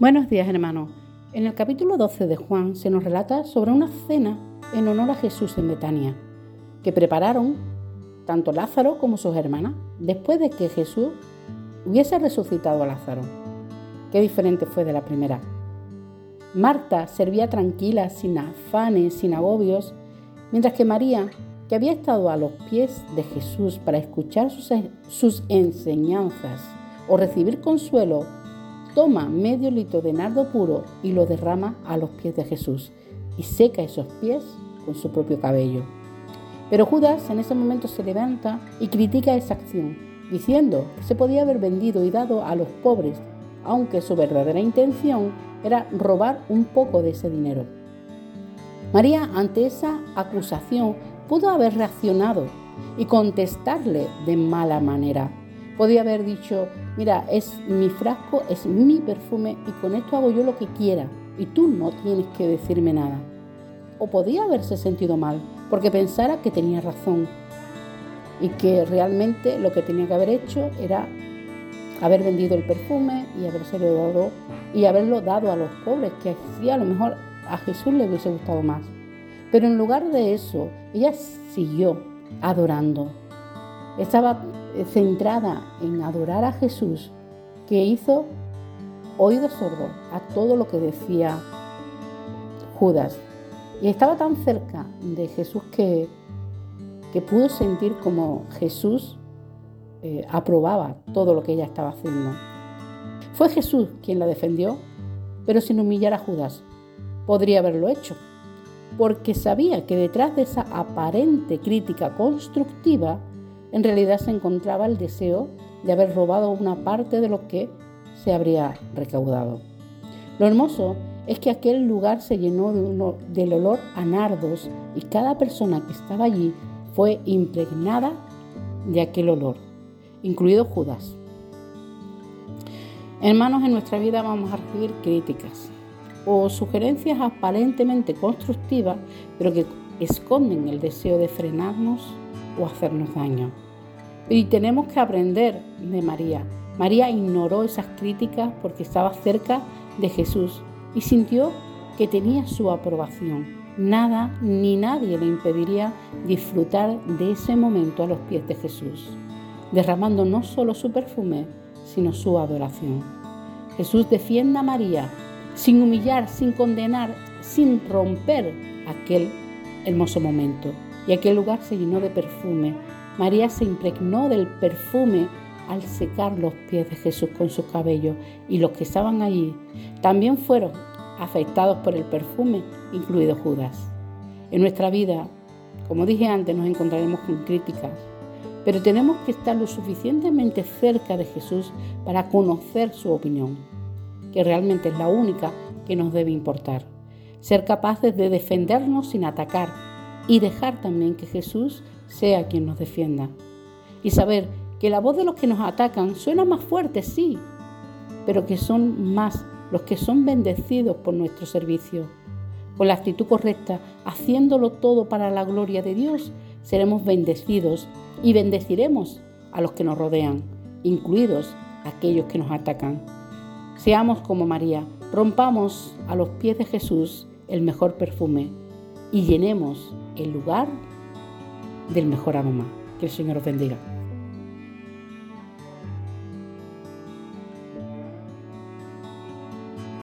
Buenos días hermanos. En el capítulo 12 de Juan se nos relata sobre una cena en honor a Jesús en Betania, que prepararon tanto Lázaro como sus hermanas después de que Jesús hubiese resucitado a Lázaro. Qué diferente fue de la primera. Marta servía tranquila, sin afanes, sin agobios, mientras que María, que había estado a los pies de Jesús para escuchar sus, sus enseñanzas o recibir consuelo, toma medio litro de nardo puro y lo derrama a los pies de Jesús y seca esos pies con su propio cabello. Pero Judas en ese momento se levanta y critica esa acción, diciendo que se podía haber vendido y dado a los pobres, aunque su verdadera intención era robar un poco de ese dinero. María ante esa acusación pudo haber reaccionado y contestarle de mala manera, Podía haber dicho, mira, es mi frasco, es mi perfume y con esto hago yo lo que quiera y tú no tienes que decirme nada. O podía haberse sentido mal porque pensara que tenía razón y que realmente lo que tenía que haber hecho era haber vendido el perfume y habérselo dado y haberlo dado a los pobres, que así a lo mejor a Jesús le hubiese gustado más. Pero en lugar de eso, ella siguió adorando. Estaba centrada en adorar a Jesús, que hizo oído sordo a todo lo que decía Judas. Y estaba tan cerca de Jesús que, que pudo sentir como Jesús eh, aprobaba todo lo que ella estaba haciendo. Fue Jesús quien la defendió, pero sin humillar a Judas. Podría haberlo hecho, porque sabía que detrás de esa aparente crítica constructiva en realidad se encontraba el deseo de haber robado una parte de lo que se habría recaudado. Lo hermoso es que aquel lugar se llenó de del olor a nardos y cada persona que estaba allí fue impregnada de aquel olor, incluido Judas. Hermanos, en nuestra vida vamos a recibir críticas o sugerencias aparentemente constructivas, pero que esconden el deseo de frenarnos o hacernos daño. Y tenemos que aprender de María. María ignoró esas críticas porque estaba cerca de Jesús y sintió que tenía su aprobación. Nada ni nadie le impediría disfrutar de ese momento a los pies de Jesús, derramando no solo su perfume, sino su adoración. Jesús defiende a María sin humillar, sin condenar, sin romper aquel hermoso momento. Y aquel lugar se llenó de perfume, María se impregnó del perfume al secar los pies de Jesús con su cabello y los que estaban allí también fueron afectados por el perfume, incluido Judas. En nuestra vida, como dije antes, nos encontraremos con críticas, pero tenemos que estar lo suficientemente cerca de Jesús para conocer su opinión, que realmente es la única que nos debe importar. Ser capaces de defendernos sin atacar y dejar también que Jesús sea quien nos defienda. Y saber que la voz de los que nos atacan suena más fuerte, sí, pero que son más los que son bendecidos por nuestro servicio. Con la actitud correcta, haciéndolo todo para la gloria de Dios, seremos bendecidos y bendeciremos a los que nos rodean, incluidos aquellos que nos atacan. Seamos como María, rompamos a los pies de Jesús el mejor perfume y llenemos el lugar del mejor aroma. Que el Señor os bendiga.